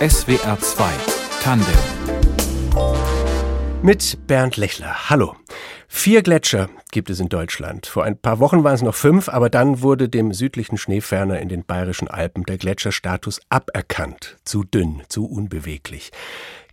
SWR 2 Tandem mit Bernd Lechler. Hallo. Vier Gletscher gibt es in Deutschland. Vor ein paar Wochen waren es noch fünf, aber dann wurde dem südlichen Schneeferner in den bayerischen Alpen der Gletscherstatus aberkannt. Zu dünn, zu unbeweglich.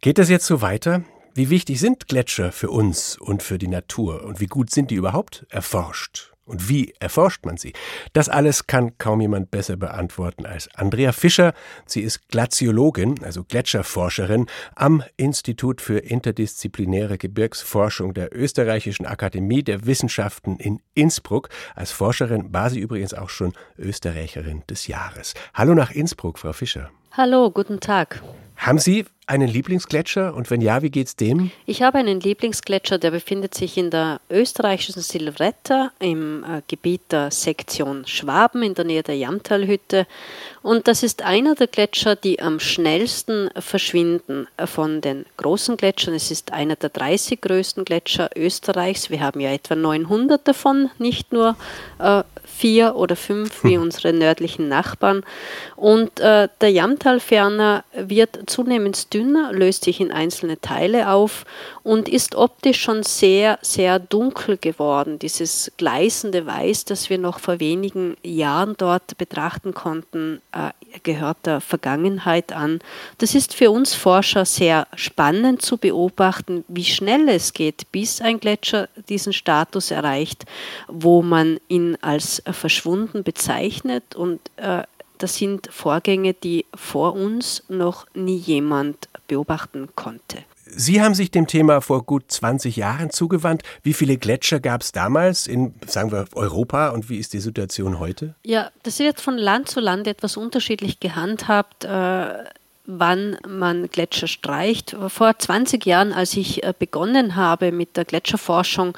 Geht das jetzt so weiter? Wie wichtig sind Gletscher für uns und für die Natur? Und wie gut sind die überhaupt erforscht? Und wie erforscht man sie? Das alles kann kaum jemand besser beantworten als Andrea Fischer. Sie ist Glaziologin, also Gletscherforscherin am Institut für interdisziplinäre Gebirgsforschung der Österreichischen Akademie der Wissenschaften in Innsbruck. Als Forscherin war sie übrigens auch schon Österreicherin des Jahres. Hallo nach Innsbruck, Frau Fischer. Hallo, guten Tag. Haben Sie einen Lieblingsgletscher und wenn ja, wie geht's dem? Ich habe einen Lieblingsgletscher, der befindet sich in der österreichischen Silvretta im äh, Gebiet der Sektion Schwaben in der Nähe der Jamtalhütte. Und das ist einer der Gletscher, die am schnellsten verschwinden von den großen Gletschern. Es ist einer der 30 größten Gletscher Österreichs. Wir haben ja etwa 900 davon, nicht nur äh, vier oder fünf wie hm. unsere nördlichen Nachbarn. Und äh, der Jamtalferner wird zunehmend dünner, löst sich in einzelne Teile auf und ist optisch schon sehr, sehr dunkel geworden. Dieses gleißende Weiß, das wir noch vor wenigen Jahren dort betrachten konnten, äh, gehört der Vergangenheit an. Das ist für uns Forscher sehr spannend zu beobachten, wie schnell es geht, bis ein Gletscher diesen Status erreicht, wo man ihn als verschwunden bezeichnet und äh, das sind Vorgänge, die vor uns noch nie jemand beobachten konnte. Sie haben sich dem Thema vor gut 20 Jahren zugewandt. Wie viele Gletscher gab es damals in, sagen wir, Europa und wie ist die Situation heute? Ja, das wird von Land zu Land etwas unterschiedlich gehandhabt. Äh, wann man Gletscher streicht. Vor 20 Jahren, als ich äh, begonnen habe mit der Gletscherforschung,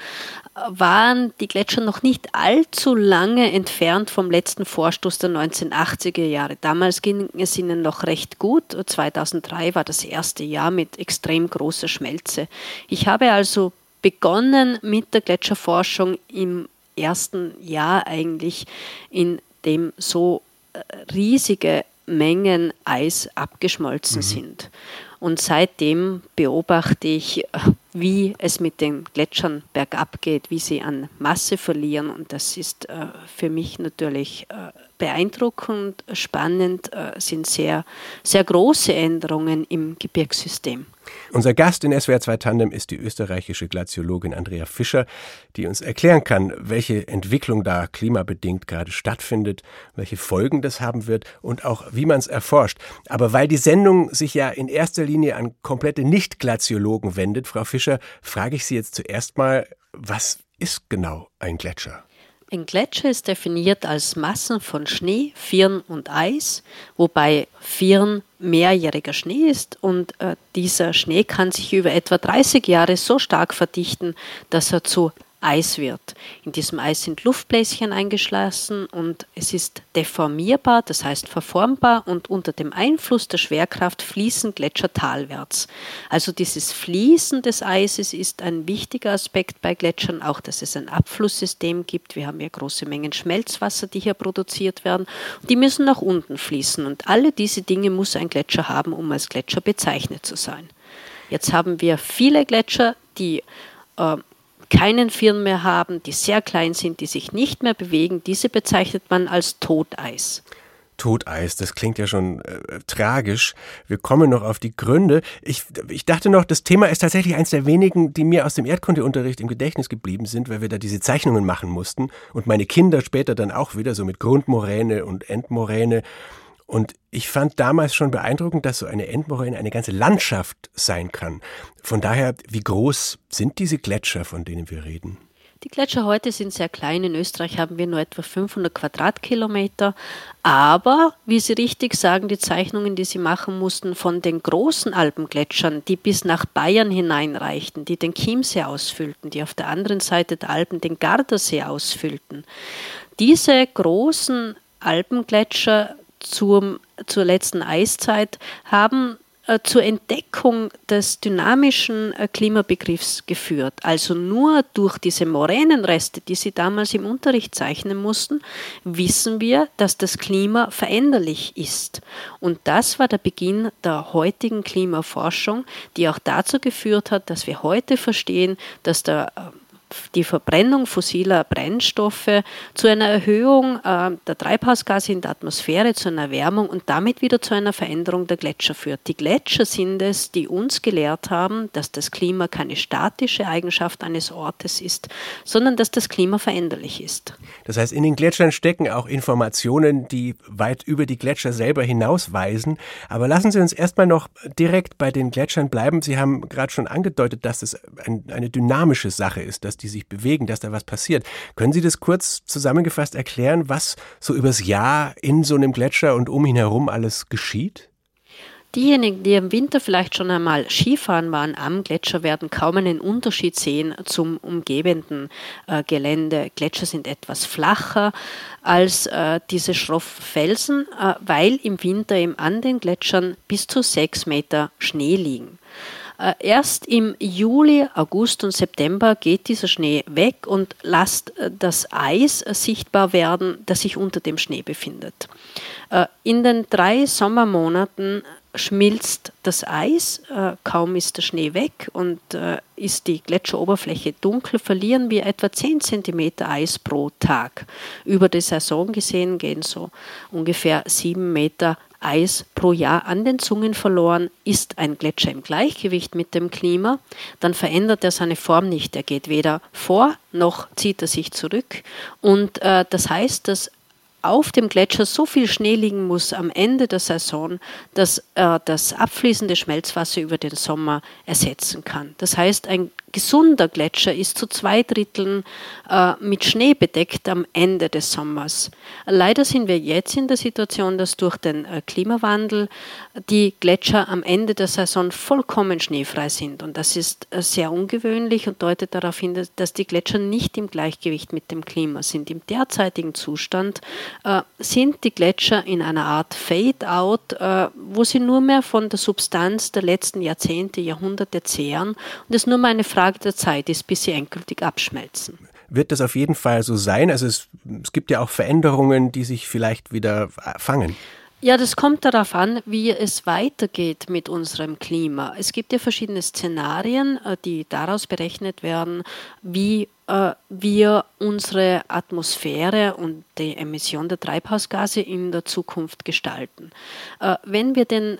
waren die Gletscher noch nicht allzu lange entfernt vom letzten Vorstoß der 1980er Jahre. Damals ging es ihnen noch recht gut. 2003 war das erste Jahr mit extrem großer Schmelze. Ich habe also begonnen mit der Gletscherforschung im ersten Jahr eigentlich, in dem so äh, riesige Mengen Eis abgeschmolzen mhm. sind. Und seitdem beobachte ich, wie es mit den Gletschern bergab geht, wie sie an Masse verlieren. Und das ist äh, für mich natürlich äh, beeindruckend, spannend, äh, sind sehr, sehr große Änderungen im Gebirgssystem. Unser Gast in SWR 2 Tandem ist die österreichische Glaziologin Andrea Fischer, die uns erklären kann, welche Entwicklung da klimabedingt gerade stattfindet, welche Folgen das haben wird und auch wie man es erforscht. Aber weil die Sendung sich ja in erster Linie an komplette Nicht-Glaziologen wendet, Frau Fischer, frage ich Sie jetzt zuerst mal, was ist genau ein Gletscher? Ein Gletscher ist definiert als Massen von Schnee, Firn und Eis, wobei Firn mehrjähriger Schnee ist und äh, dieser Schnee kann sich über etwa 30 Jahre so stark verdichten, dass er zu Eis wird. In diesem Eis sind Luftbläschen eingeschlossen und es ist deformierbar, das heißt verformbar und unter dem Einfluss der Schwerkraft fließen Gletscher talwärts. Also dieses Fließen des Eises ist ein wichtiger Aspekt bei Gletschern, auch dass es ein Abflusssystem gibt. Wir haben ja große Mengen Schmelzwasser, die hier produziert werden. Die müssen nach unten fließen und alle diese Dinge muss ein Gletscher haben, um als Gletscher bezeichnet zu sein. Jetzt haben wir viele Gletscher, die äh, keinen Firn mehr haben, die sehr klein sind, die sich nicht mehr bewegen, diese bezeichnet man als Toteis. Toteis, das klingt ja schon äh, tragisch. Wir kommen noch auf die Gründe. Ich, ich dachte noch, das Thema ist tatsächlich eines der wenigen, die mir aus dem Erdkundeunterricht im Gedächtnis geblieben sind, weil wir da diese Zeichnungen machen mussten und meine Kinder später dann auch wieder so mit Grundmoräne und Endmoräne. Und ich fand damals schon beeindruckend, dass so eine Endmoräne eine ganze Landschaft sein kann. Von daher, wie groß sind diese Gletscher, von denen wir reden? Die Gletscher heute sind sehr klein. In Österreich haben wir nur etwa 500 Quadratkilometer. Aber, wie Sie richtig sagen, die Zeichnungen, die Sie machen mussten von den großen Alpengletschern, die bis nach Bayern hineinreichten, die den Chiemsee ausfüllten, die auf der anderen Seite der Alpen den Gardasee ausfüllten. Diese großen Alpengletscher zum, zur letzten Eiszeit haben äh, zur Entdeckung des dynamischen äh, Klimabegriffs geführt. Also nur durch diese Moränenreste, die Sie damals im Unterricht zeichnen mussten, wissen wir, dass das Klima veränderlich ist. Und das war der Beginn der heutigen Klimaforschung, die auch dazu geführt hat, dass wir heute verstehen, dass der äh, die Verbrennung fossiler Brennstoffe zu einer Erhöhung äh, der Treibhausgase in der Atmosphäre, zu einer Erwärmung und damit wieder zu einer Veränderung der Gletscher führt. Die Gletscher sind es, die uns gelehrt haben, dass das Klima keine statische Eigenschaft eines Ortes ist, sondern dass das Klima veränderlich ist. Das heißt, in den Gletschern stecken auch Informationen, die weit über die Gletscher selber hinausweisen. Aber lassen Sie uns erstmal noch direkt bei den Gletschern bleiben. Sie haben gerade schon angedeutet, dass es ein, eine dynamische Sache ist, dass die sich bewegen, dass da was passiert. Können Sie das kurz zusammengefasst erklären, was so übers Jahr in so einem Gletscher und um ihn herum alles geschieht? Diejenigen, die im Winter vielleicht schon einmal Skifahren waren am Gletscher, werden kaum einen Unterschied sehen zum umgebenden äh, Gelände. Gletscher sind etwas flacher als äh, diese schroffen Felsen, äh, weil im Winter eben an den Gletschern bis zu sechs Meter Schnee liegen. Äh, erst im Juli, August und September geht dieser Schnee weg und lässt äh, das Eis äh, sichtbar werden, das sich unter dem Schnee befindet. In den drei Sommermonaten schmilzt das Eis, kaum ist der Schnee weg und ist die Gletscheroberfläche dunkel, verlieren wir etwa 10 cm Eis pro Tag. Über die Saison gesehen gehen so ungefähr 7 Meter Eis pro Jahr an den Zungen verloren. Ist ein Gletscher im Gleichgewicht mit dem Klima, dann verändert er seine Form nicht. Er geht weder vor noch zieht er sich zurück. Und äh, das heißt, dass auf dem Gletscher so viel Schnee liegen muss am Ende der Saison, dass er das abfließende Schmelzwasser über den Sommer ersetzen kann. Das heißt, ein gesunder Gletscher ist zu zwei Dritteln äh, mit Schnee bedeckt am Ende des Sommers. Leider sind wir jetzt in der Situation, dass durch den äh, Klimawandel die Gletscher am Ende der Saison vollkommen schneefrei sind. Und das ist äh, sehr ungewöhnlich und deutet darauf hin, dass die Gletscher nicht im Gleichgewicht mit dem Klima sind. Im derzeitigen Zustand äh, sind die Gletscher in einer Art Fade-out, äh, wo sie nur mehr von der Substanz der letzten Jahrzehnte, Jahrhunderte zehren. Und es nur mal eine Frage der Zeit ist, bis sie endgültig abschmelzen wird das auf jeden Fall so sein? Also es, es, gibt ja auch Veränderungen, die sich vielleicht wieder fangen. Ja, das kommt darauf an, wie es weitergeht mit unserem Klima. Es gibt ja verschiedene Szenarien, äh, die daraus berechnet werden, wie äh, wir unsere Atmosphäre und die Emission der Treibhausgase in der Zukunft gestalten. Äh, wenn wir den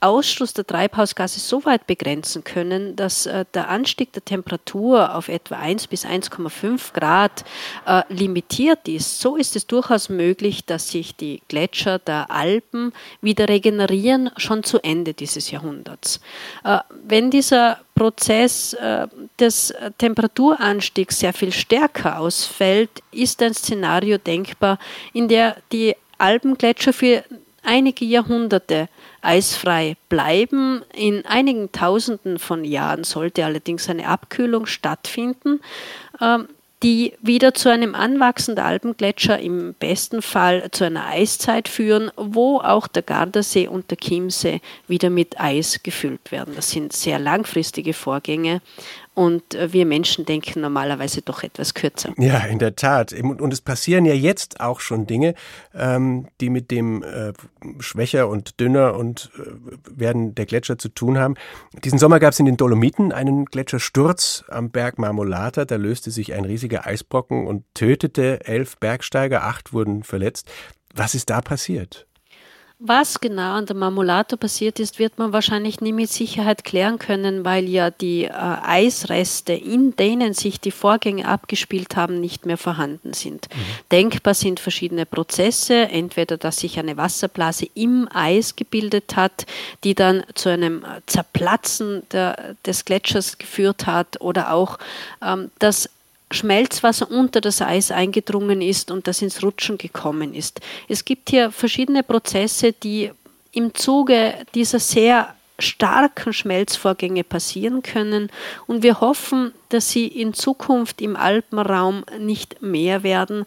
Ausstoß der Treibhausgase so weit begrenzen können, dass äh, der Anstieg der Temperatur auf etwa 1 bis 1,5 Grad äh, limitiert ist, so ist es durchaus möglich, dass sich die Gletscher der Alpen wieder regenerieren, schon zu Ende dieses Jahrhunderts. Äh, wenn dieser Prozess äh, des Temperaturanstiegs sehr viel stärker ausfällt, ist ein Szenario denkbar, in der die Alpengletscher für einige Jahrhunderte eisfrei bleiben. In einigen Tausenden von Jahren sollte allerdings eine Abkühlung stattfinden, ähm, die wieder zu einem Anwachsen der Alpengletscher im besten Fall zu einer Eiszeit führen, wo auch der Gardasee und der Chiemsee wieder mit Eis gefüllt werden. Das sind sehr langfristige Vorgänge und äh, wir Menschen denken normalerweise doch etwas kürzer. Ja, in der Tat. Und es passieren ja jetzt auch schon Dinge, ähm, die mit dem äh, schwächer und dünner und äh, werden der Gletscher zu tun haben. Diesen Sommer gab es in den Dolomiten einen Gletschersturz am Berg Marmolata. Da löste sich ein riesiger Eisbrocken und tötete elf Bergsteiger, acht wurden verletzt. Was ist da passiert? Was genau an der Marmolato passiert ist, wird man wahrscheinlich nie mit Sicherheit klären können, weil ja die äh, Eisreste, in denen sich die Vorgänge abgespielt haben, nicht mehr vorhanden sind. Mhm. Denkbar sind verschiedene Prozesse, entweder dass sich eine Wasserblase im Eis gebildet hat, die dann zu einem Zerplatzen der, des Gletschers geführt hat, oder auch, ähm, dass Schmelzwasser unter das Eis eingedrungen ist und das ins Rutschen gekommen ist. Es gibt hier verschiedene Prozesse, die im Zuge dieser sehr starken Schmelzvorgänge passieren können und wir hoffen, dass sie in Zukunft im Alpenraum nicht mehr werden.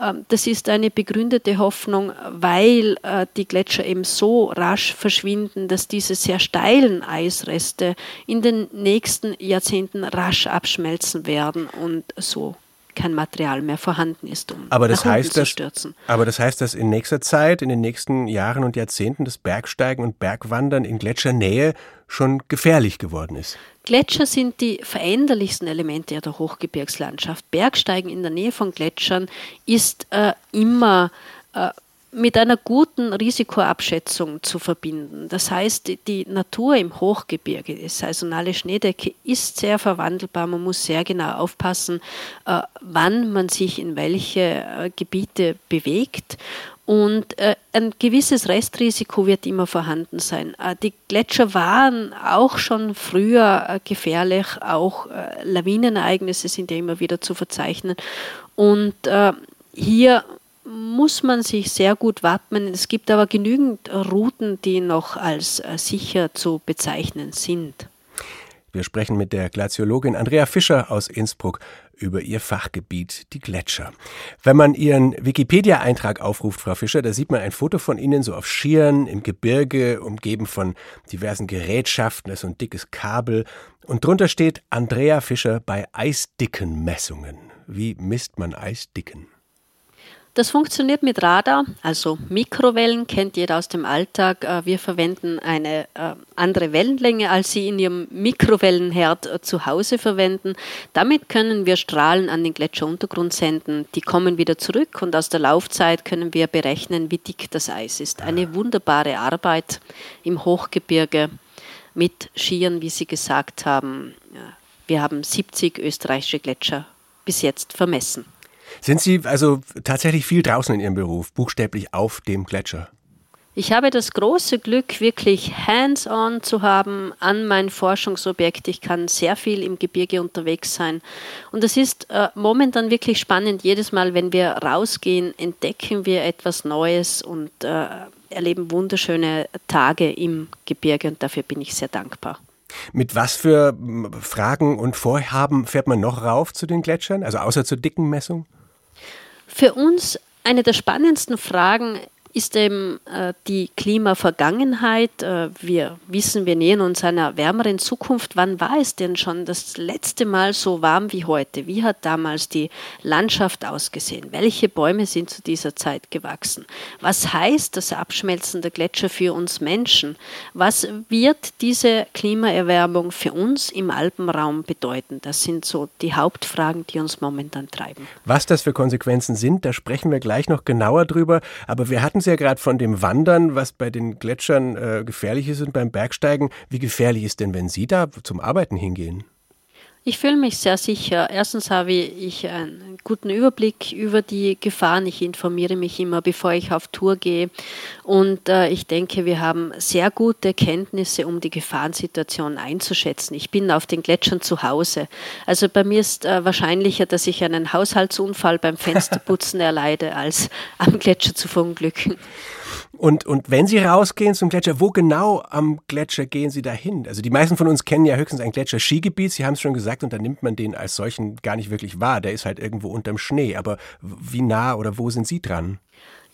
Ähm, das ist eine begründete Hoffnung, weil äh, die Gletscher eben so rasch verschwinden, dass diese sehr steilen Eisreste in den nächsten Jahrzehnten rasch abschmelzen werden und so kein Material mehr vorhanden ist, um aber das heißt, zu dass, stürzen. Aber das heißt, dass in nächster Zeit, in den nächsten Jahren und Jahrzehnten das Bergsteigen und Bergwandern in Gletschernähe schon gefährlich geworden ist. Gletscher sind die veränderlichsten Elemente der Hochgebirgslandschaft. Bergsteigen in der Nähe von Gletschern ist äh, immer äh, mit einer guten Risikoabschätzung zu verbinden. Das heißt, die Natur im Hochgebirge, die saisonale Schneedecke, ist sehr verwandelbar. Man muss sehr genau aufpassen, äh, wann man sich in welche äh, Gebiete bewegt. Und äh, ein gewisses Restrisiko wird immer vorhanden sein. die Gletscher waren auch schon früher gefährlich, auch Lawinenereignisse sind ja immer wieder zu verzeichnen. Und hier muss man sich sehr gut wappnen. Es gibt aber genügend Routen, die noch als äh, sicher zu bezeichnen sind. Wir sprechen mit der Glaziologin Andrea Fischer aus Innsbruck über ihr Fachgebiet, die Gletscher. Wenn man Ihren Wikipedia-Eintrag aufruft, Frau Fischer, da sieht man ein Foto von Ihnen so auf Skiern im Gebirge, umgeben von diversen Gerätschaften, da ist ein dickes Kabel. Und drunter steht Andrea Fischer bei Eisdickenmessungen. Wie misst man Eisdicken? Das funktioniert mit Radar, also Mikrowellen kennt jeder aus dem Alltag. Äh, wir verwenden eine äh, andere Wellenlänge, als Sie in Ihrem Mikrowellenherd äh, zu Hause verwenden. Damit können wir Strahlen an den Gletscheruntergrund senden. Die kommen wieder zurück und aus der Laufzeit können wir berechnen, wie dick das Eis ist. Eine wunderbare Arbeit im Hochgebirge mit Skiern, wie Sie gesagt haben. Wir haben 70 österreichische Gletscher bis jetzt vermessen. Sind Sie also tatsächlich viel draußen in Ihrem Beruf, buchstäblich auf dem Gletscher? Ich habe das große Glück, wirklich hands-on zu haben an mein Forschungsobjekt. Ich kann sehr viel im Gebirge unterwegs sein. Und es ist äh, momentan wirklich spannend. Jedes Mal, wenn wir rausgehen, entdecken wir etwas Neues und äh, erleben wunderschöne Tage im Gebirge. Und dafür bin ich sehr dankbar. Mit was für Fragen und Vorhaben fährt man noch rauf zu den Gletschern? Also außer zur dicken Messung? Für uns eine der spannendsten Fragen ist eben äh, die Klimavergangenheit. Äh, wir wissen, wir nähern uns einer wärmeren Zukunft. Wann war es denn schon das letzte Mal so warm wie heute? Wie hat damals die Landschaft ausgesehen? Welche Bäume sind zu dieser Zeit gewachsen? Was heißt das Abschmelzen der Gletscher für uns Menschen? Was wird diese Klimaerwärmung für uns im Alpenraum bedeuten? Das sind so die Hauptfragen, die uns momentan treiben. Was das für Konsequenzen sind, da sprechen wir gleich noch genauer drüber. Aber wir hatten Sie ja gerade von dem Wandern, was bei den Gletschern äh, gefährlich ist und beim Bergsteigen. Wie gefährlich ist denn, wenn Sie da zum Arbeiten hingehen? Ich fühle mich sehr sicher. Erstens habe ich einen guten Überblick über die Gefahren. Ich informiere mich immer, bevor ich auf Tour gehe. Und äh, ich denke, wir haben sehr gute Kenntnisse, um die Gefahrensituation einzuschätzen. Ich bin auf den Gletschern zu Hause. Also bei mir ist äh, wahrscheinlicher, dass ich einen Haushaltsunfall beim Fensterputzen erleide, als am Gletscher zu verunglücken. Und, und wenn Sie rausgehen zum Gletscher, wo genau am Gletscher gehen Sie dahin? Also die meisten von uns kennen ja höchstens ein Gletscher-Skigebiet, Sie haben es schon gesagt, und da nimmt man den als solchen gar nicht wirklich wahr. Der ist halt irgendwo unterm Schnee. Aber wie nah oder wo sind Sie dran?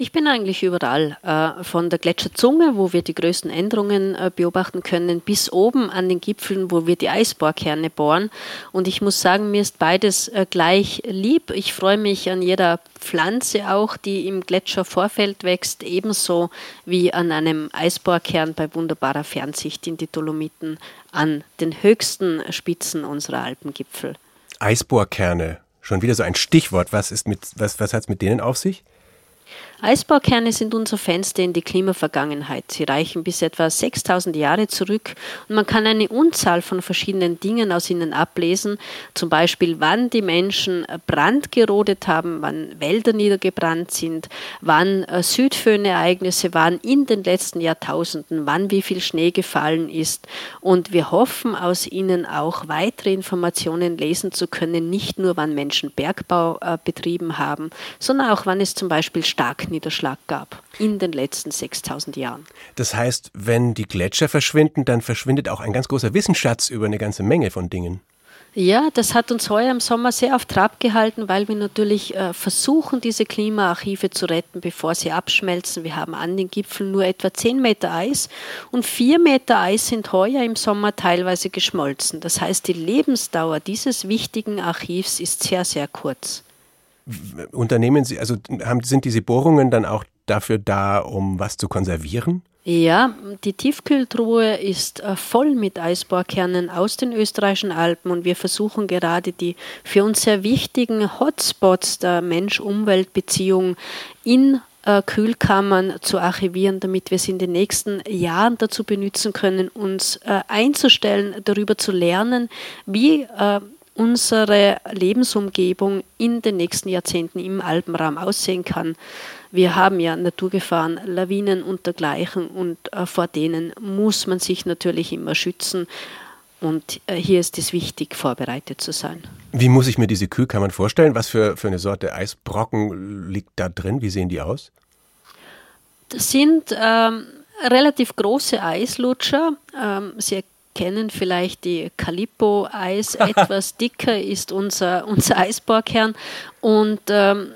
Ich bin eigentlich überall, äh, von der Gletscherzunge, wo wir die größten Änderungen äh, beobachten können, bis oben an den Gipfeln, wo wir die Eisbohrkerne bohren. Und ich muss sagen, mir ist beides äh, gleich lieb. Ich freue mich an jeder Pflanze auch, die im Gletschervorfeld wächst, ebenso wie an einem Eisbohrkern bei wunderbarer Fernsicht in die Dolomiten an den höchsten Spitzen unserer Alpengipfel. Eisbohrkerne, schon wieder so ein Stichwort. Was, was, was hat es mit denen auf sich? Eisbaukerne sind unser Fenster in die Klimavergangenheit. Sie reichen bis etwa 6000 Jahre zurück. Und man kann eine Unzahl von verschiedenen Dingen aus ihnen ablesen, zum Beispiel wann die Menschen Brand gerodet haben, wann Wälder niedergebrannt sind, wann äh, Südföhnereignisse waren in den letzten Jahrtausenden, wann wie viel Schnee gefallen ist. Und wir hoffen aus ihnen auch weitere Informationen lesen zu können, nicht nur wann Menschen Bergbau äh, betrieben haben, sondern auch wann es zum Beispiel Starkniederschlag gab in den letzten 6000 Jahren. Das heißt, wenn die Gletscher verschwinden, dann verschwindet auch ein ganz großer Wissensschatz über eine ganze Menge von Dingen. Ja, das hat uns heuer im Sommer sehr auf Trab gehalten, weil wir natürlich äh, versuchen, diese Klimaarchive zu retten, bevor sie abschmelzen. Wir haben an den Gipfeln nur etwa 10 Meter Eis und 4 Meter Eis sind heuer im Sommer teilweise geschmolzen. Das heißt, die Lebensdauer dieses wichtigen Archivs ist sehr, sehr kurz. Unternehmen Sie, also haben, sind diese Bohrungen dann auch dafür da, um was zu konservieren? Ja, die Tiefkühltruhe ist äh, voll mit Eisbohrkernen aus den österreichischen Alpen und wir versuchen gerade die für uns sehr wichtigen Hotspots der Mensch-Umwelt-Beziehung in äh, Kühlkammern zu archivieren, damit wir sie in den nächsten Jahren dazu benutzen können, uns äh, einzustellen, darüber zu lernen, wie unsere Lebensumgebung in den nächsten Jahrzehnten im Alpenraum aussehen kann. Wir haben ja Naturgefahren, Lawinen und dergleichen und äh, vor denen muss man sich natürlich immer schützen. Und äh, hier ist es wichtig, vorbereitet zu sein. Wie muss ich mir diese Kühlkammern vorstellen? Was für, für eine Sorte Eisbrocken liegt da drin? Wie sehen die aus? Das sind ähm, relativ große Eislutscher. Ähm, Sie kennen vielleicht die Calippo-Eis. Etwas dicker ist unser, unser Eisbohrkern. Und ähm,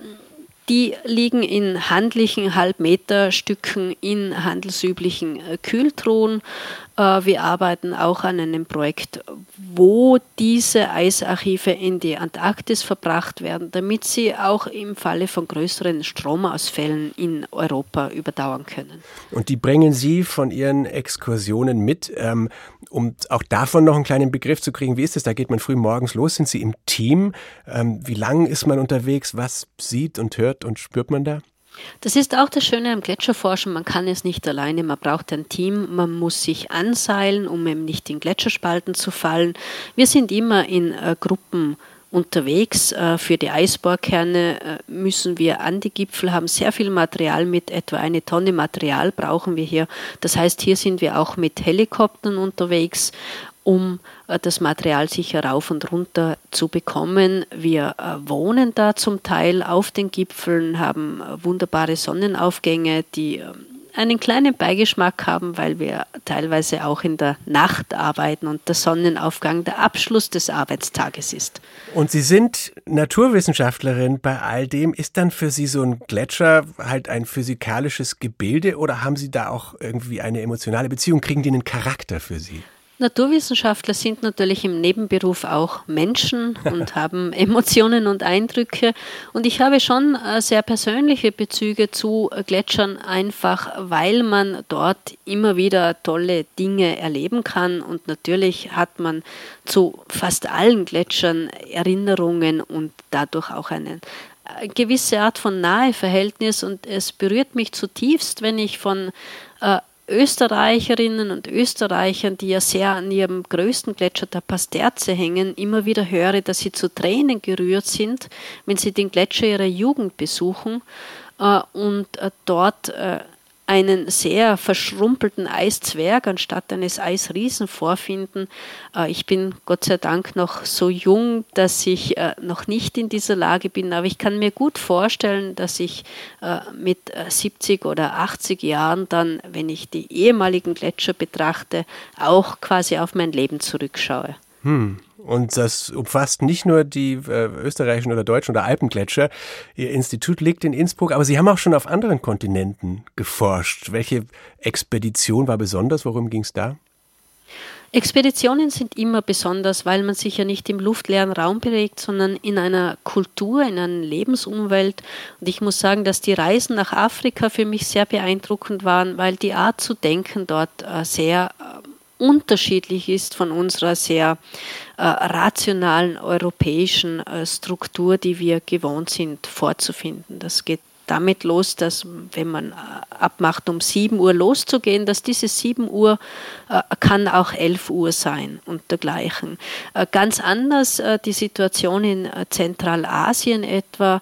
die liegen in handlichen Halbmeterstücken in handelsüblichen äh, Kühltruhen. Äh, wir arbeiten auch an einem Projekt, wo diese Eisarchive in die Antarktis verbracht werden, damit sie auch im Falle von größeren Stromausfällen in Europa überdauern können. Und die bringen Sie von Ihren Exkursionen mit, ähm, um auch davon noch einen kleinen Begriff zu kriegen. Wie ist es? Da geht man früh morgens los. Sind Sie im Team? Ähm, wie lang ist man unterwegs? Was sieht und hört und spürt man da? Das ist auch das Schöne am Gletscherforschen. Man kann es nicht alleine. Man braucht ein Team. Man muss sich anseilen, um eben nicht in Gletscherspalten zu fallen. Wir sind immer in äh, Gruppen unterwegs. Äh, für die Eisbohrkerne äh, müssen wir an die Gipfel haben sehr viel Material mit. Etwa eine Tonne Material brauchen wir hier. Das heißt, hier sind wir auch mit Helikoptern unterwegs um das Material sicher rauf und runter zu bekommen. Wir äh, wohnen da zum Teil auf den Gipfeln, haben äh, wunderbare Sonnenaufgänge, die ähm, einen kleinen Beigeschmack haben, weil wir teilweise auch in der Nacht arbeiten und der Sonnenaufgang der Abschluss des Arbeitstages ist. Und Sie sind Naturwissenschaftlerin bei all dem. Ist dann für Sie so ein Gletscher halt ein physikalisches Gebilde oder haben Sie da auch irgendwie eine emotionale Beziehung? Kriegen die einen Charakter für Sie? Naturwissenschaftler sind natürlich im Nebenberuf auch Menschen und haben Emotionen und Eindrücke. Und ich habe schon äh, sehr persönliche Bezüge zu Gletschern, einfach weil man dort immer wieder tolle Dinge erleben kann. Und natürlich hat man zu fast allen Gletschern Erinnerungen und dadurch auch eine gewisse Art von Naheverhältnis. Und es berührt mich zutiefst, wenn ich von äh, Österreicherinnen und Österreichern, die ja sehr an ihrem größten Gletscher der Pasterze hängen, immer wieder höre, dass sie zu Tränen gerührt sind, wenn sie den Gletscher ihrer Jugend besuchen äh, und äh, dort äh, einen sehr verschrumpelten Eiszwerg anstatt eines Eisriesen vorfinden. Äh, ich bin Gott sei Dank noch so jung, dass ich äh, noch nicht in dieser Lage bin, aber ich kann mir gut vorstellen, dass ich äh, mit 70 oder 80 Jahren dann, wenn ich die ehemaligen Gletscher betrachte, auch quasi auf mein Leben zurückschaue. Hm. Und das umfasst nicht nur die äh, österreichischen oder deutschen oder Alpengletscher. Ihr Institut liegt in Innsbruck, aber Sie haben auch schon auf anderen Kontinenten geforscht. Welche Expedition war besonders? Worum ging es da? Expeditionen sind immer besonders, weil man sich ja nicht im luftleeren Raum bewegt, sondern in einer Kultur, in einer Lebensumwelt. Und ich muss sagen, dass die Reisen nach Afrika für mich sehr beeindruckend waren, weil die Art zu denken dort äh, sehr äh, unterschiedlich ist von unserer sehr äh, rationalen europäischen äh, Struktur, die wir gewohnt sind vorzufinden. Das geht damit los, dass wenn man äh, abmacht, um 7 Uhr loszugehen, dass diese 7 Uhr äh, kann auch 11 Uhr sein und dergleichen. Äh, ganz anders äh, die Situation in Zentralasien etwa,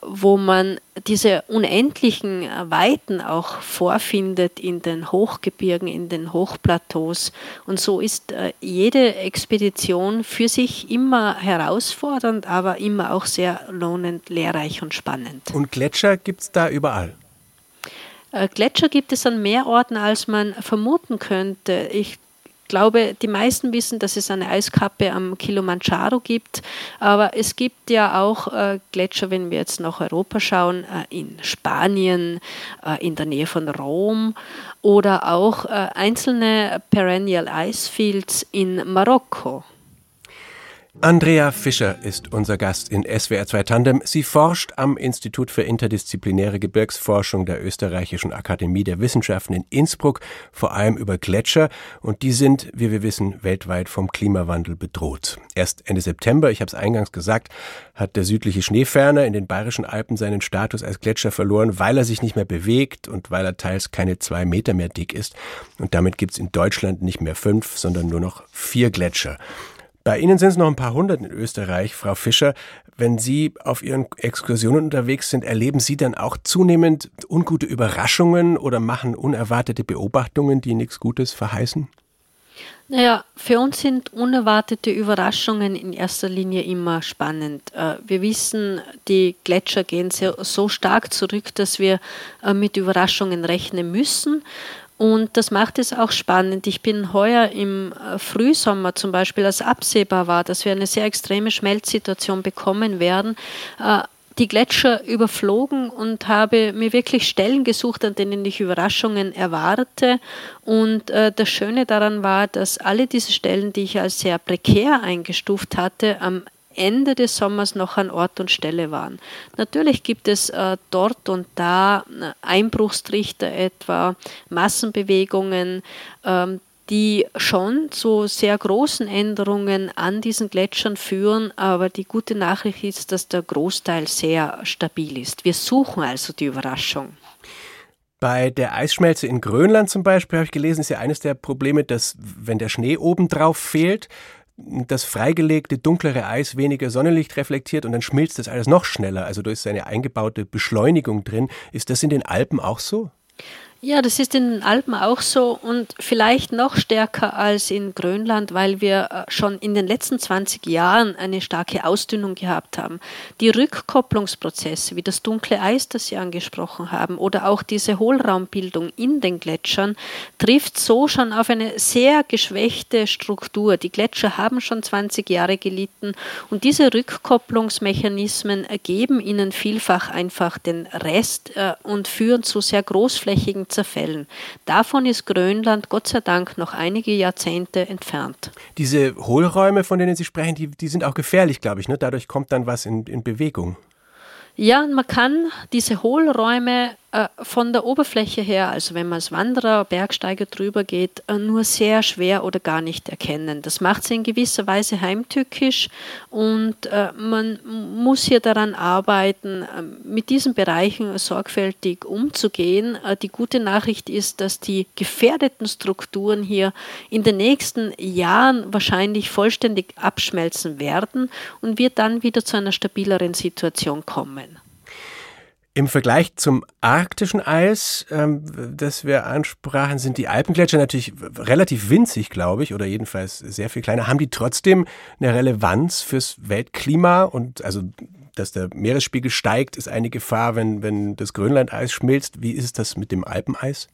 wo man diese unendlichen Weiten auch vorfindet in den Hochgebirgen, in den Hochplateaus. Und so ist äh, jede Expedition für sich immer herausfordernd, aber immer auch sehr lohnend, lehrreich und spannend. Und Gletscher gibt es da überall? Äh, Gletscher gibt es an mehr Orten, als man vermuten könnte. Ich glaube, die meisten wissen, dass es eine Eiskappe am Kilimanjaro gibt, aber es gibt ja auch äh, Gletscher, wenn wir jetzt nach Europa schauen, äh, in Spanien, äh, in der Nähe von Rom oder auch äh, einzelne Perennial Icefields in Marokko. Andrea Fischer ist unser Gast in SWR 2 Tandem. Sie forscht am Institut für interdisziplinäre Gebirgsforschung der Österreichischen Akademie der Wissenschaften in Innsbruck, vor allem über Gletscher. Und die sind, wie wir wissen, weltweit vom Klimawandel bedroht. Erst Ende September, ich habe es eingangs gesagt, hat der südliche Schneeferner in den Bayerischen Alpen seinen Status als Gletscher verloren, weil er sich nicht mehr bewegt und weil er teils keine zwei Meter mehr dick ist. Und damit gibt es in Deutschland nicht mehr fünf, sondern nur noch vier Gletscher. Bei Ihnen sind es noch ein paar hundert in Österreich, Frau Fischer. Wenn Sie auf Ihren Exkursionen unterwegs sind, erleben Sie dann auch zunehmend ungute Überraschungen oder machen unerwartete Beobachtungen, die nichts Gutes verheißen? Naja, für uns sind unerwartete Überraschungen in erster Linie immer spannend. Äh, wir wissen, die Gletscher gehen so stark zurück, dass wir äh, mit Überraschungen rechnen müssen. Und das macht es auch spannend. Ich bin heuer im äh, Frühsommer zum Beispiel, als absehbar war, dass wir eine sehr extreme Schmelzsituation bekommen werden, äh, die Gletscher überflogen und habe mir wirklich Stellen gesucht, an denen ich Überraschungen erwarte. Und äh, das Schöne daran war, dass alle diese Stellen, die ich als sehr prekär eingestuft hatte, am Ende des Sommers noch an Ort und Stelle waren. Natürlich gibt es äh, dort und da äh, Einbruchstrichter etwa, Massenbewegungen, ähm, die schon zu sehr großen Änderungen an diesen Gletschern führen, aber die gute Nachricht ist, dass der Großteil sehr stabil ist. Wir suchen also die Überraschung. Bei der Eisschmelze in Grönland zum Beispiel habe ich gelesen, ist ja eines der Probleme, dass wenn der Schnee obendrauf fehlt, das freigelegte dunklere Eis weniger Sonnenlicht reflektiert und dann schmilzt das alles noch schneller. Also da ist eine eingebaute Beschleunigung drin. Ist das in den Alpen auch so? Ja, das ist in den Alpen auch so und vielleicht noch stärker als in Grönland, weil wir äh, schon in den letzten 20 Jahren eine starke Ausdünnung gehabt haben. Die Rückkopplungsprozesse, wie das dunkle Eis, das Sie angesprochen haben, oder auch diese Hohlraumbildung in den Gletschern, trifft so schon auf eine sehr geschwächte Struktur. Die Gletscher haben schon 20 Jahre gelitten und diese Rückkopplungsmechanismen geben ihnen vielfach einfach den Rest äh, und führen zu sehr großflächigen zerfällen. Davon ist Grönland Gott sei Dank noch einige Jahrzehnte entfernt. Diese Hohlräume, von denen Sie sprechen, die, die sind auch gefährlich, glaube ich. Ne? Dadurch kommt dann was in, in Bewegung. Ja, man kann diese Hohlräume von der Oberfläche her, also wenn man als Wanderer, Bergsteiger drüber geht, äh, nur sehr schwer oder gar nicht erkennen. Das macht sie in gewisser Weise heimtückisch und äh, man muss hier daran arbeiten, mit diesen Bereichen sorgfältig umzugehen. Die gute Nachricht ist, dass die gefährdeten Strukturen hier in den nächsten Jahren wahrscheinlich vollständig abschmelzen werden und wir dann wieder zu einer stabileren Situation kommen. Im Vergleich zum arktischen Eis, ähm, das wir ansprachen, sind die Alpengletscher natürlich relativ winzig, glaube ich, oder jedenfalls sehr viel kleiner. Haben die trotzdem eine Relevanz fürs Weltklima? Und also, dass der Meeresspiegel steigt, ist eine Gefahr, wenn, wenn das Grönlandeis schmilzt. Wie ist das mit dem Alpeneis?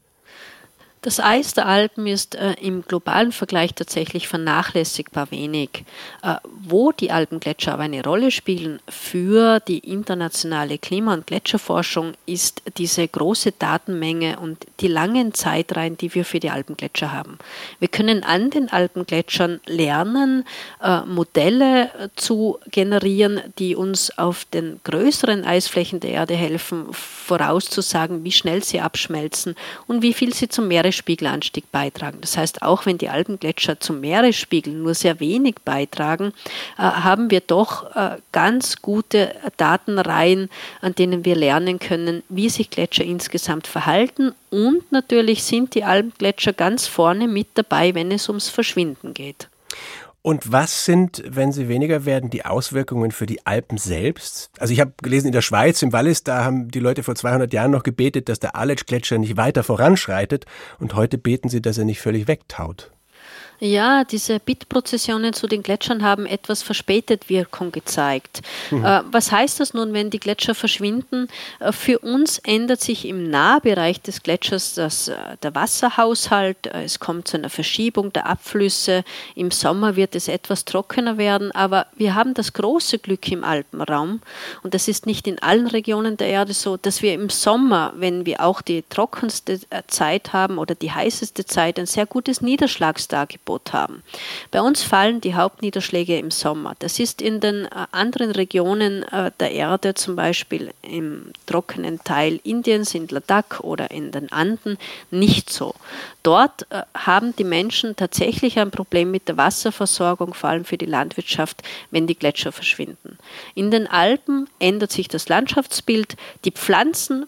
Das Eis der Alpen ist äh, im globalen Vergleich tatsächlich vernachlässigbar wenig. Äh, wo die Alpengletscher aber eine Rolle spielen für die internationale Klima- und Gletscherforschung, ist diese große Datenmenge und die langen Zeitreihen, die wir für die Alpengletscher haben. Wir können an den Alpengletschern lernen, äh, Modelle äh, zu generieren, die uns auf den größeren Eisflächen der Erde helfen, vorauszusagen, wie schnell sie abschmelzen und wie viel sie zum Meeres Meeresspiegelanstieg beitragen. Das heißt, auch wenn die Alpengletscher zum Meeresspiegel nur sehr wenig beitragen, äh, haben wir doch äh, ganz gute Datenreihen, an denen wir lernen können, wie sich Gletscher insgesamt verhalten. Und natürlich sind die Alpengletscher ganz vorne mit dabei, wenn es ums Verschwinden geht. Und was sind, wenn sie weniger werden, die Auswirkungen für die Alpen selbst? Also ich habe gelesen, in der Schweiz, im Wallis, da haben die Leute vor 200 Jahren noch gebetet, dass der Aletsch-Gletscher nicht weiter voranschreitet. Und heute beten sie, dass er nicht völlig wegtaut. Ja, diese Bittprozessionen zu den Gletschern haben etwas verspätet Wirkung gezeigt. Mhm. Äh, was heißt das nun, wenn die Gletscher verschwinden? Äh, für uns ändert sich im Nahbereich des Gletschers das, äh, der Wasserhaushalt. Äh, es kommt zu einer Verschiebung der Abflüsse. Im Sommer wird es etwas trockener werden, aber wir haben das große Glück im Alpenraum, und das ist nicht in allen Regionen der Erde so, dass wir im Sommer, wenn wir auch die trockenste äh, Zeit haben oder die heißeste Zeit, ein sehr gutes Niederschlagsdargebot Angebot haben. Bei uns fallen die Hauptniederschläge im Sommer. Das ist in den äh, anderen Regionen äh, der Erde, zum Beispiel im trockenen Teil Indiens, in Ladakh oder in den Anden, nicht so. Dort äh, haben die Menschen tatsächlich ein Problem mit der Wasserversorgung, vor allem für die Landwirtschaft, wenn die Gletscher verschwinden. In den Alpen ändert sich das Landschaftsbild, die Pflanzen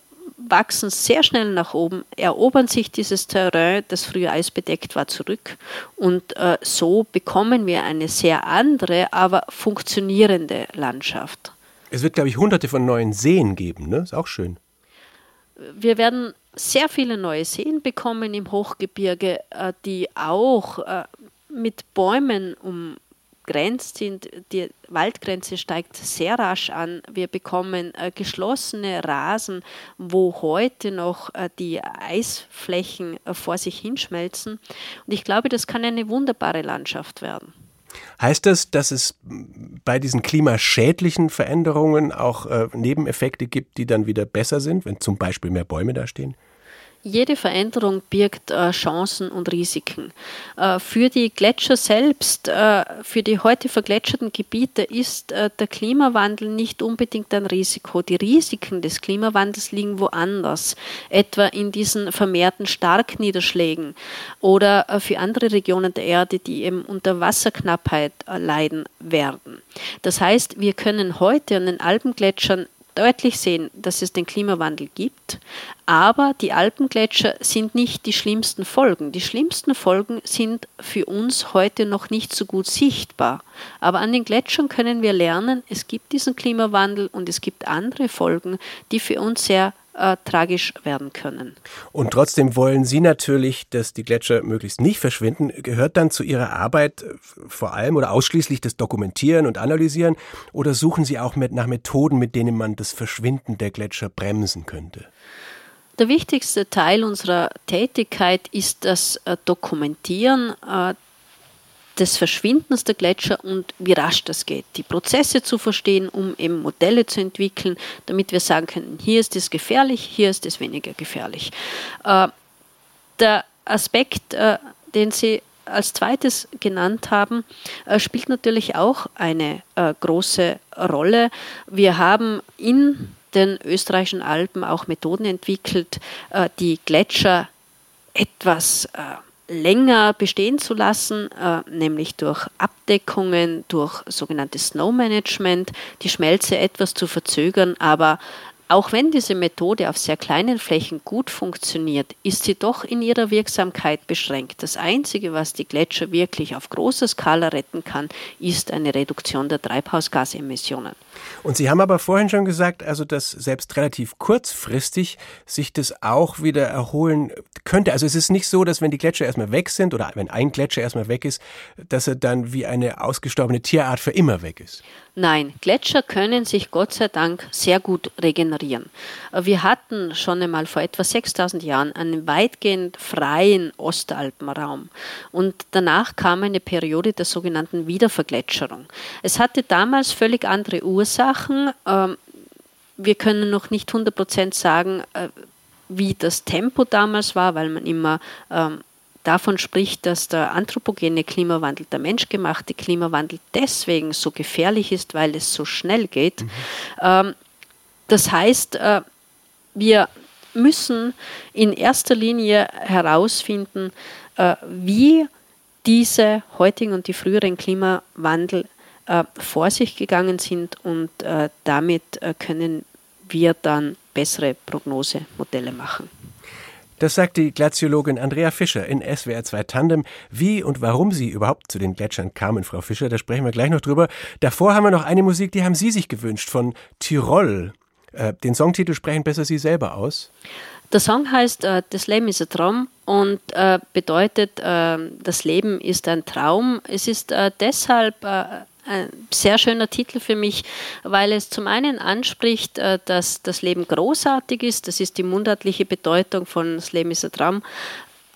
wachsen sehr schnell nach oben, erobern sich dieses Terrain, das früher eisbedeckt war, zurück. Und äh, so bekommen wir eine sehr andere, aber funktionierende Landschaft. Es wird, glaube ich, hunderte von neuen Seen geben, ne? Ist auch schön. Wir werden sehr viele neue Seen bekommen im Hochgebirge, äh, die auch äh, mit Bäumen um grenzt sind. Die Waldgrenze steigt sehr rasch an. Wir bekommen äh, geschlossene Rasen, wo heute noch äh, die Eisflächen äh, vor sich hinschmelzen. Und ich glaube, das kann eine wunderbare Landschaft werden. Heißt das, dass es bei diesen klimaschädlichen Veränderungen auch äh, Nebeneffekte gibt, die dann wieder besser sind, wenn zum Beispiel mehr Bäume da stehen? Jede Veränderung birgt äh, Chancen und Risiken. Äh, für die Gletscher selbst, äh, für die heute vergletscherten Gebiete ist äh, der Klimawandel nicht unbedingt ein Risiko. Die Risiken des Klimawandels liegen woanders, etwa in diesen vermehrten Starkniederschlägen oder äh, für andere Regionen der Erde, die eben unter Wasserknappheit äh, leiden werden. Das heißt, wir können heute an den Alpengletschern deutlich sehen, dass es den Klimawandel gibt, aber die Alpengletscher sind nicht die schlimmsten Folgen. Die schlimmsten Folgen sind für uns heute noch nicht so gut sichtbar. Aber an den Gletschern können wir lernen, es gibt diesen Klimawandel und es gibt andere Folgen, die für uns sehr äh, tragisch werden können. Und trotzdem wollen Sie natürlich, dass die Gletscher möglichst nicht verschwinden. Gehört dann zu Ihrer Arbeit äh, vor allem oder ausschließlich das Dokumentieren und Analysieren oder suchen Sie auch mit, nach Methoden, mit denen man das Verschwinden der Gletscher bremsen könnte? Der wichtigste Teil unserer Tätigkeit ist das äh, Dokumentieren äh, des Verschwindens der Gletscher und wie rasch das geht. Die Prozesse zu verstehen, um eben Modelle zu entwickeln, damit wir sagen können, hier ist es gefährlich, hier ist es weniger gefährlich. Äh, der Aspekt, äh, den Sie als zweites genannt haben, äh, spielt natürlich auch eine große Rolle. Wir haben in den österreichischen Alpen auch Methoden entwickelt, die Gletscher etwas äh, länger bestehen zu lassen, äh, nämlich durch Abdeckungen, durch sogenanntes Snow Management, die Schmelze etwas zu verzögern, aber auch wenn diese Methode auf sehr kleinen Flächen gut funktioniert, ist sie doch in ihrer Wirksamkeit beschränkt. Das Einzige, was die Gletscher wirklich auf großer Skala retten kann, ist eine Reduktion der Treibhausgasemissionen. Und Sie haben aber vorhin schon gesagt, also dass selbst relativ kurzfristig sich das auch wieder erholen könnte. Also es ist nicht so, dass wenn die Gletscher erstmal weg sind oder wenn ein Gletscher erstmal weg ist, dass er dann wie eine ausgestorbene Tierart für immer weg ist. Nein, Gletscher können sich Gott sei Dank sehr gut regenerieren. Wir hatten schon einmal vor etwa 6000 Jahren einen weitgehend freien Ostalpenraum und danach kam eine Periode der sogenannten Wiedervergletscherung. Es hatte damals völlig andere Ursachen. Ähm, wir können noch nicht 100% sagen, äh, wie das Tempo damals war, weil man immer ähm, davon spricht, dass der anthropogene Klimawandel, der menschgemachte Klimawandel deswegen so gefährlich ist, weil es so schnell geht. Mhm. Ähm, das heißt, äh, wir müssen in erster Linie herausfinden, äh, wie diese heutigen und die früheren Klimawandel äh, vor sich gegangen sind und damit können wir dann bessere Prognosemodelle machen. Das sagt die Glaziologin Andrea Fischer in SWR 2 Tandem. Wie und warum sie überhaupt zu den Gletschern kamen, Frau Fischer, da sprechen wir gleich noch drüber. Davor haben wir noch eine Musik, die haben Sie sich gewünscht, von Tirol. Äh, den Songtitel sprechen besser Sie selber aus. Der Song heißt äh, Das Leben ist ein Traum und äh, bedeutet, äh, das Leben ist ein Traum. Es ist äh, deshalb äh, ein sehr schöner Titel für mich, weil es zum einen anspricht, äh, dass das Leben großartig ist, das ist die mundartliche Bedeutung von Das Leben ist ein Traum,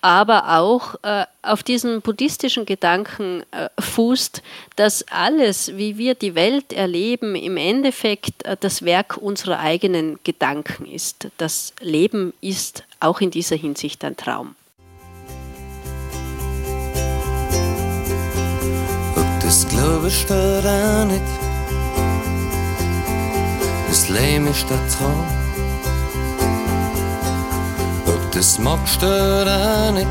aber auch äh, auf diesen buddhistischen Gedanken äh, fußt, dass alles, wie wir die Welt erleben, im Endeffekt das Werk unserer eigenen Gedanken ist. Das Leben ist auch in dieser Hinsicht ein Traum. Das glaubst du auch nicht. Das Leben ist der Traum. Ob das magst du auch nicht.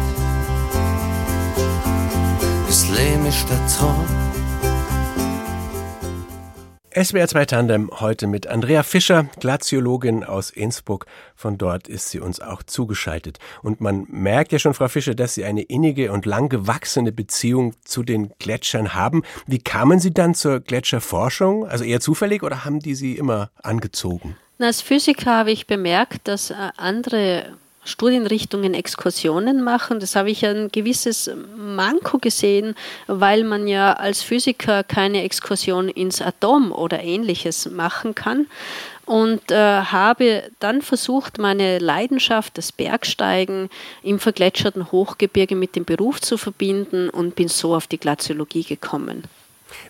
SWR 2 Tandem heute mit Andrea Fischer, Glaziologin aus Innsbruck. Von dort ist sie uns auch zugeschaltet. Und man merkt ja schon, Frau Fischer, dass Sie eine innige und lang gewachsene Beziehung zu den Gletschern haben. Wie kamen Sie dann zur Gletscherforschung? Also eher zufällig oder haben die Sie immer angezogen? als Physiker habe ich bemerkt, dass äh, andere Studienrichtungen Exkursionen machen. Das habe ich ein gewisses Manko gesehen, weil man ja als Physiker keine Exkursion ins Atom oder ähnliches machen kann. Und äh, habe dann versucht, meine Leidenschaft, das Bergsteigen im vergletscherten Hochgebirge mit dem Beruf zu verbinden und bin so auf die Glaziologie gekommen.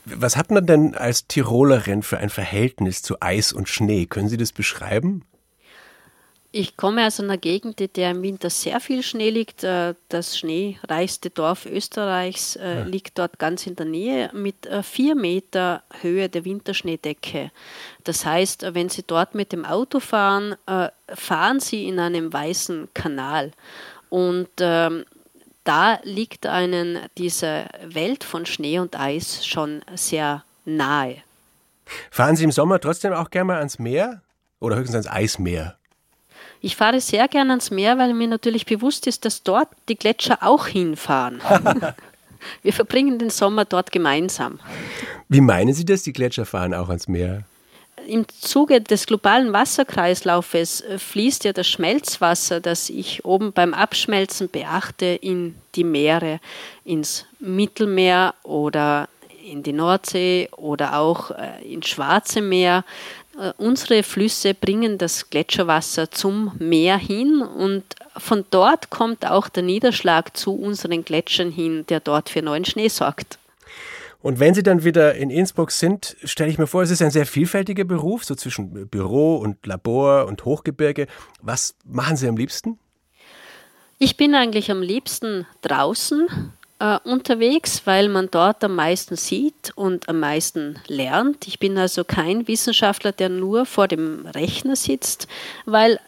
Was hat man denn als Tirolerin für ein Verhältnis zu Eis und Schnee? Können Sie das beschreiben? Ich komme aus einer Gegend, in der im Winter sehr viel Schnee liegt. Äh, das schneereichste Dorf Österreichs äh, ja. liegt dort ganz in der Nähe mit äh, vier Meter Höhe der Winterschneedecke. Das heißt, wenn Sie dort mit dem Auto fahren, fahren Sie in einem weißen Kanal. Und ähm, da liegt einen diese Welt von Schnee und Eis schon sehr nahe. Fahren Sie im Sommer trotzdem auch gerne mal ans Meer oder höchstens ans Eismeer? Ich fahre sehr gern ans Meer, weil mir natürlich bewusst ist, dass dort die Gletscher auch hinfahren. Wir verbringen den Sommer dort gemeinsam. Wie meinen Sie das, die Gletscher fahren auch ans Meer? Im Zuge des globalen Wasserkreislaufes äh, fließt ja das Schmelzwasser, das ich oben beim Abschmelzen beachte, in die Meere, ins Mittelmeer oder in die Nordsee oder auch äh, ins Schwarze Meer. Äh, unsere Flüsse bringen das Gletscherwasser zum Meer hin und von dort kommt auch der Niederschlag zu unseren Gletschern hin, der dort für neuen Schnee sorgt. Und wenn Sie dann wieder in Innsbruck sind, stelle ich mir vor, es ist ein sehr vielfältiger Beruf, so zwischen Büro und Labor und Hochgebirge. Was machen Sie am liebsten? Ich bin eigentlich am liebsten draußen äh, unterwegs, weil man dort am meisten sieht und am meisten lernt. Ich bin also kein Wissenschaftler, der nur vor dem Rechner sitzt, weil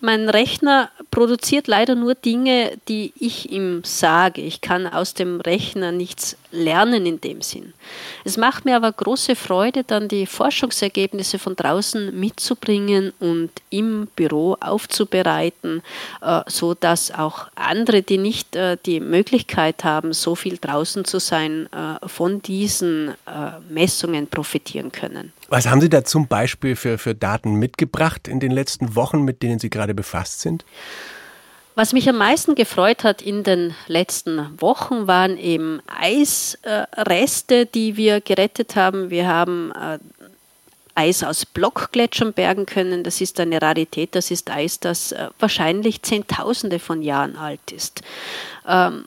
mein Rechner produziert leider nur Dinge, die ich ihm sage. Ich kann aus dem Rechner nichts lernen in dem Sinn. Es macht mir aber große Freude, dann die Forschungsergebnisse von draußen mitzubringen und im Büro aufzubereiten, äh, so dass auch andere, die nicht äh, die Möglichkeit haben, so viel draußen zu sein, äh, von diesen Messungen profitieren können. Was haben Sie da zum Beispiel für, für Daten mitgebracht in den letzten Wochen, mit denen Sie gerade befasst sind? Was mich am meisten gefreut hat in den letzten Wochen waren eben Eisreste, die wir gerettet haben. Wir haben äh, Eis aus Blockgletschern bergen können. Das ist eine Rarität. Das ist Eis, das äh, wahrscheinlich Zehntausende von Jahren alt ist. Ähm,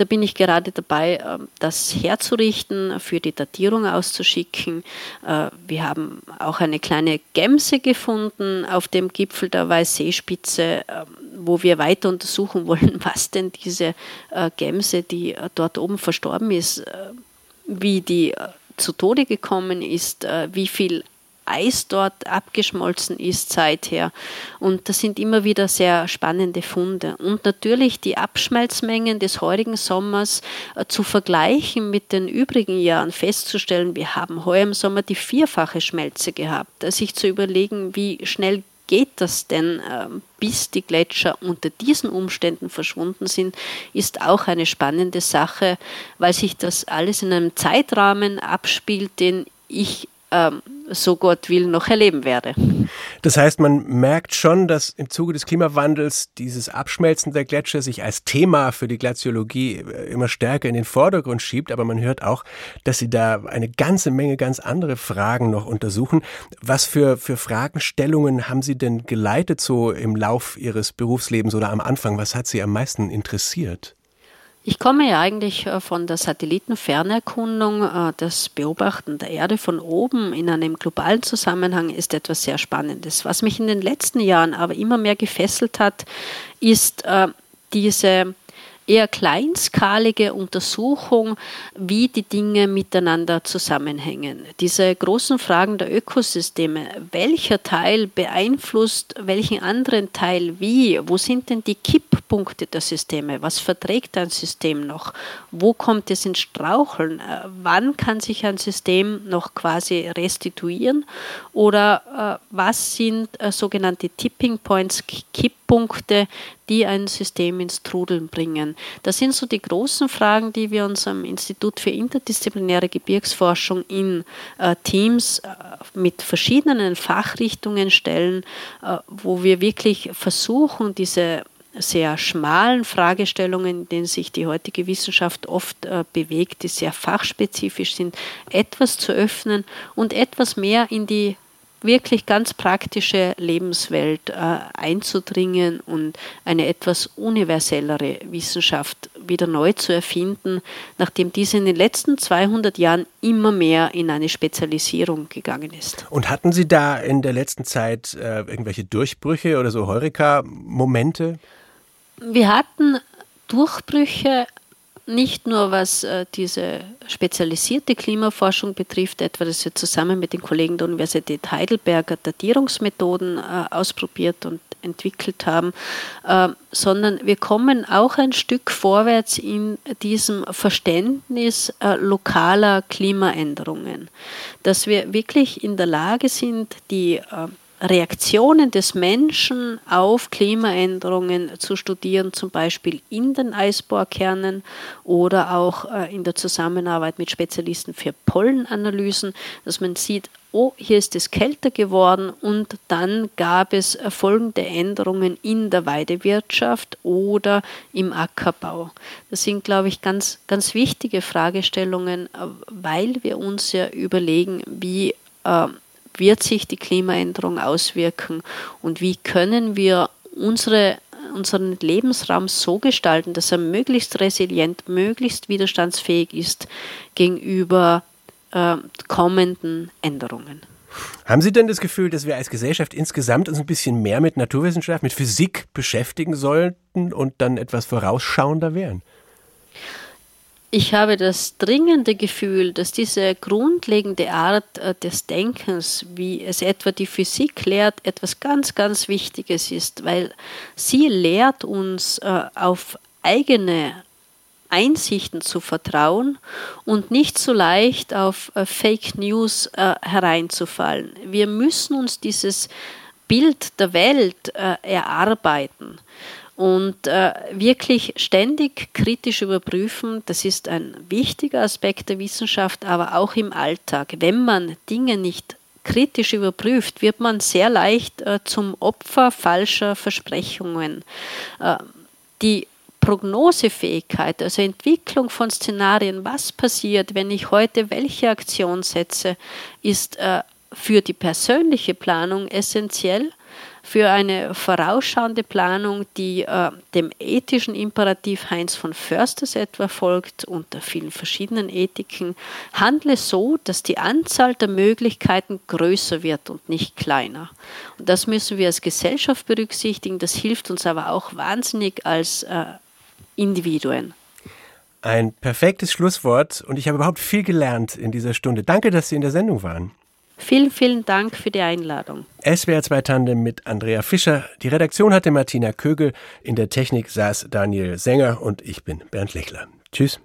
da bin ich gerade dabei, ähm, das herzurichten, für die Datierung auszuschicken. Äh, wir haben auch eine kleine Gemse gefunden auf dem Gipfel der Weißseespitze ähm, wo wir weiter untersuchen wollen, was denn diese äh, Gemse, die äh, dort oben verstorben ist, wie die zu Tode gekommen ist, wie viel Eis dort abgeschmolzen ist seither. Und das sind immer wieder sehr spannende Funde. Und natürlich die Abschmelzmengen des heurigen Sommers äh, zu vergleichen mit den übrigen Jahren, festzustellen, wir haben heuer im Sommer die vierfache Schmelze gehabt. Sich zu überlegen, wie schnell geht das denn, ähm, bis die Gletscher unter diesen Umständen verschwunden sind, ist auch eine spannende Sache, weil sich das alles in einem Zeitrahmen abspielt, den ich ähm, so Gott will, noch erleben werde. Das heißt, man merkt schon, dass im Zuge des Klimawandels dieses Abschmelzen der Gletscher sich als Thema für die Glaziologie äh, immer stärker in den Vordergrund schiebt, aber man hört auch, dass Sie da eine ganze Menge ganz andere Fragen noch untersuchen. Was für, für Fragestellungen haben Sie denn geleitet so im Lauf Ihres Berufslebens oder am Anfang? Was hat Sie am meisten interessiert? Ich komme ja eigentlich äh, von der Satellitenfernerkundung. Äh, das Beobachten der Erde von oben in einem globalen Zusammenhang ist etwas sehr Spannendes. Was mich in den letzten Jahren aber immer mehr gefesselt hat, ist äh, diese eher kleinskalige Untersuchung, wie die Dinge miteinander zusammenhängen. Diese großen Fragen der Ökosysteme, welcher Teil beeinflusst welchen anderen Teil wie, wo sind denn die Kipppunkte der Systeme, was verträgt ein System noch, wo kommt es ins Straucheln, äh, wann kann sich ein System noch quasi restituieren? Oder äh, was sind äh, sogenannte Tipping Points, Kipppunkte, die ein System ins Trudeln bringen. Das sind so die großen Fragen, die wir uns am Institut für interdisziplinäre Gebirgsforschung in äh, Teams äh, mit verschiedenen Fachrichtungen stellen, äh, wo wir wirklich versuchen, diese sehr schmalen Fragestellungen, in denen sich die heutige Wissenschaft oft äh, bewegt, die sehr fachspezifisch sind, etwas zu öffnen und etwas mehr in die wirklich ganz praktische Lebenswelt äh, einzudringen und eine etwas universellere Wissenschaft wieder neu zu erfinden, nachdem diese in den letzten 200 Jahren immer mehr in eine Spezialisierung gegangen ist. Und hatten Sie da in der letzten Zeit äh, irgendwelche Durchbrüche oder so Heureka-Momente? Wir hatten Durchbrüche nicht nur was äh, diese spezialisierte Klimaforschung betrifft, etwa dass wir zusammen mit den Kollegen der Universität Heidelberg Datierungsmethoden äh, ausprobiert und entwickelt haben, äh, sondern wir kommen auch ein Stück vorwärts in diesem Verständnis äh, lokaler Klimaänderungen, dass wir wirklich in der Lage sind, die Reaktionen des Menschen auf Klimaänderungen zu studieren, zum Beispiel in den Eisbohrkernen oder auch äh, in der Zusammenarbeit mit Spezialisten für Pollenanalysen, dass man sieht, oh, hier ist es kälter geworden und dann gab es folgende Änderungen in der Weidewirtschaft oder im Ackerbau. Das sind, glaube ich, ganz, ganz wichtige Fragestellungen, äh, weil wir uns ja überlegen, wie äh, wird sich die Klimaänderung auswirken und wie können wir unsere, unseren Lebensraum so gestalten, dass er möglichst resilient, möglichst widerstandsfähig ist gegenüber äh, kommenden Änderungen. Haben Sie denn das Gefühl, dass wir als Gesellschaft insgesamt uns ein bisschen mehr mit Naturwissenschaft, mit Physik beschäftigen sollten und dann etwas vorausschauender wären? Ich habe das dringende Gefühl, dass diese grundlegende Art äh, des Denkens, wie es etwa die Physik lehrt, etwas ganz, ganz Wichtiges ist, weil sie lehrt uns äh, auf eigene Einsichten zu vertrauen und nicht so leicht auf äh, Fake News hereinzufallen. Wir müssen uns dieses Bild der Welt erarbeiten und äh, wirklich ständig kritisch überprüfen, das ist ein wichtiger Aspekt der Wissenschaft, aber auch im Alltag. Wenn man Dinge nicht kritisch überprüft, wird man sehr leicht äh, zum Opfer falscher Versprechungen. Äh, die Prognosefähigkeit, also Entwicklung von Szenarien, was passiert, wenn ich heute welche Aktion setze, ist äh, für die persönliche Planung essentiell für eine vorausschauende Planung, die äh, dem ethischen Imperativ Heinz von Försters etwa folgt, unter vielen verschiedenen Ethiken, handle so, dass die Anzahl der Möglichkeiten größer wird und nicht kleiner. Und das müssen wir als Gesellschaft berücksichtigen. Das hilft uns aber auch wahnsinnig als äh, Individuen. Ein perfektes Schlusswort und ich habe überhaupt viel gelernt in dieser Stunde. Danke, dass Sie in der Sendung waren. Vielen, vielen Dank für die Einladung. SWR 2 Tandem mit Andrea Fischer. Die Redaktion hatte Martina Kögel. In der Technik saß Daniel Sänger und ich bin Bernd Lechler. Tschüss.